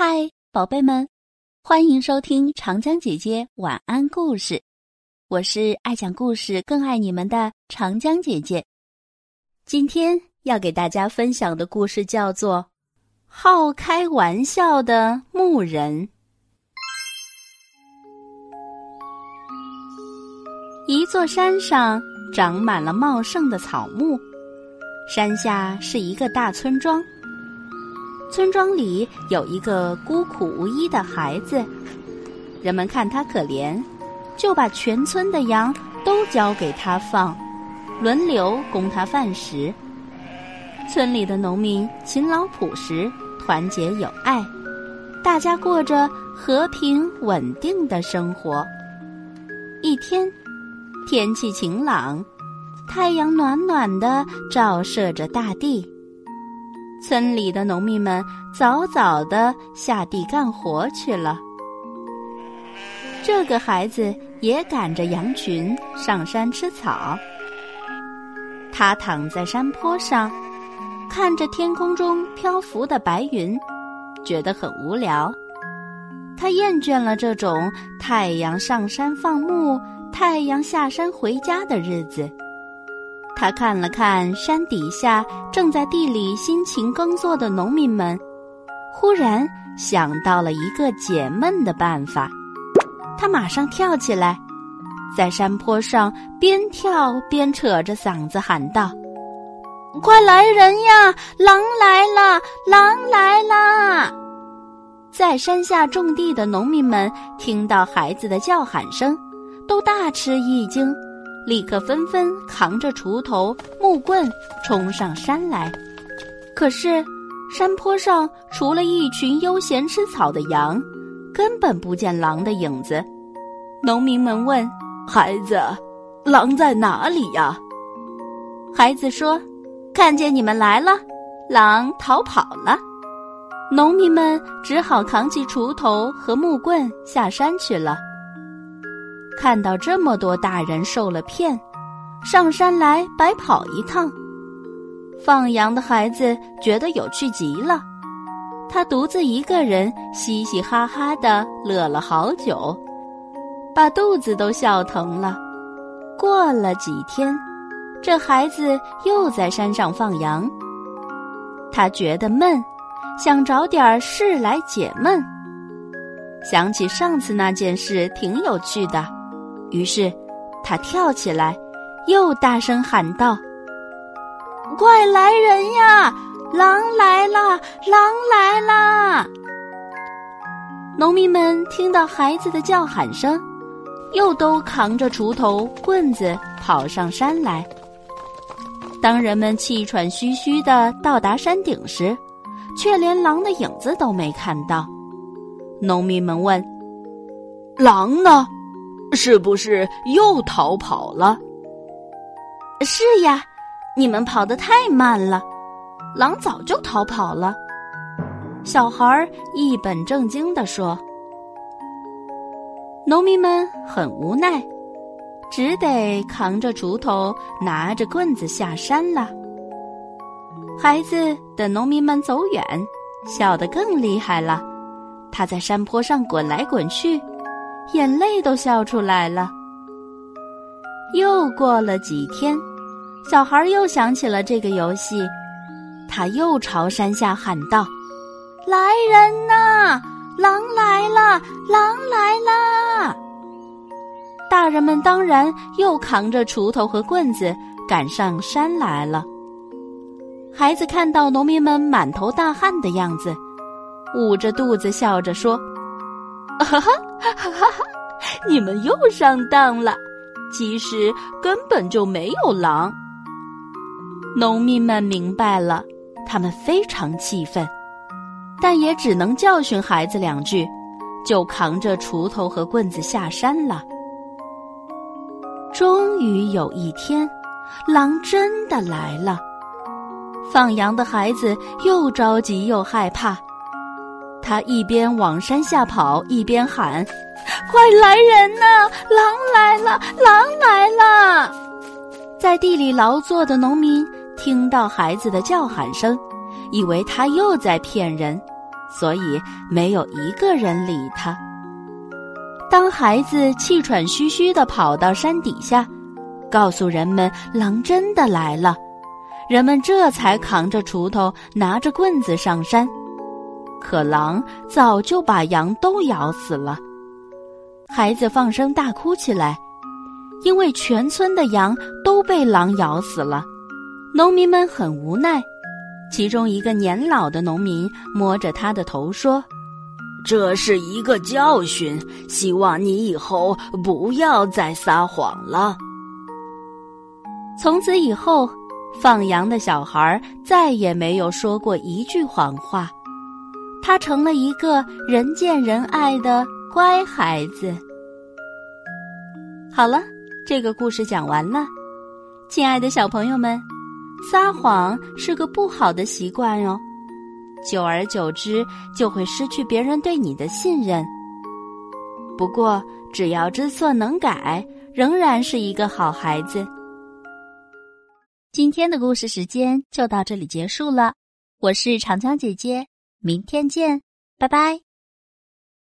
嗨，宝贝们，欢迎收听长江姐姐晚安故事。我是爱讲故事、更爱你们的长江姐姐。今天要给大家分享的故事叫做《好开玩笑的牧人》。一座山上长满了茂盛的草木，山下是一个大村庄。村庄里有一个孤苦无依的孩子，人们看他可怜，就把全村的羊都交给他放，轮流供他饭食。村里的农民勤劳朴实，团结友爱，大家过着和平稳定的生活。一天，天气晴朗，太阳暖暖的照射着大地。村里的农民们早早的下地干活去了。这个孩子也赶着羊群上山吃草。他躺在山坡上，看着天空中漂浮的白云，觉得很无聊。他厌倦了这种太阳上山放牧、太阳下山回家的日子。他看了看山底下正在地里辛勤耕作的农民们，忽然想到了一个解闷的办法。他马上跳起来，在山坡上边跳边扯着嗓子喊道：“快来人呀！狼来了！狼来啦！”在山下种地的农民们听到孩子的叫喊声，都大吃一惊。立刻纷纷扛着锄头、木棍冲上山来，可是山坡上除了一群悠闲吃草的羊，根本不见狼的影子。农民们问孩子：“狼在哪里呀？”孩子说：“看见你们来了，狼逃跑了。”农民们只好扛起锄头和木棍下山去了。看到这么多大人受了骗，上山来白跑一趟，放羊的孩子觉得有趣极了。他独自一个人嘻嘻哈哈的乐了好久，把肚子都笑疼了。过了几天，这孩子又在山上放羊，他觉得闷，想找点事来解闷。想起上次那件事挺有趣的。于是，他跳起来，又大声喊道：“快来人呀！狼来了！狼来啦！”农民们听到孩子的叫喊声，又都扛着锄头、棍子跑上山来。当人们气喘吁吁的到达山顶时，却连狼的影子都没看到。农民们问：“狼呢？”是不是又逃跑了？是呀，你们跑得太慢了，狼早就逃跑了。小孩一本正经地说。农民们很无奈，只得扛着锄头，拿着棍子下山了。孩子等农民们走远，笑得更厉害了。他在山坡上滚来滚去。眼泪都笑出来了。又过了几天，小孩又想起了这个游戏，他又朝山下喊道：“来人呐，狼来了，狼来啦！”大人们当然又扛着锄头和棍子赶上山来了。孩子看到农民们满头大汗的样子，捂着肚子笑着说。哈哈哈哈哈！你们又上当了，其实根本就没有狼。农民们明白了，他们非常气愤，但也只能教训孩子两句，就扛着锄头和棍子下山了。终于有一天，狼真的来了，放羊的孩子又着急又害怕。他一边往山下跑，一边喊：“快来人呐！狼来了！狼来了！”在地里劳作的农民听到孩子的叫喊声，以为他又在骗人，所以没有一个人理他。当孩子气喘吁吁的跑到山底下，告诉人们狼真的来了，人们这才扛着锄头，拿着棍子上山。可狼早就把羊都咬死了。孩子放声大哭起来，因为全村的羊都被狼咬死了。农民们很无奈，其中一个年老的农民摸着他的头说。这是一个教训，希望你以后不要再撒谎了。从此以后，放羊的小孩再也没有说过一句谎话，他成了一个人见人爱的乖孩子。好了，这个故事讲完了，亲爱的小朋友们，撒谎是个不好的习惯哦。久而久之，就会失去别人对你的信任。不过，只要知错能改，仍然是一个好孩子。今天的故事时间就到这里结束了，我是长江姐姐，明天见，拜拜。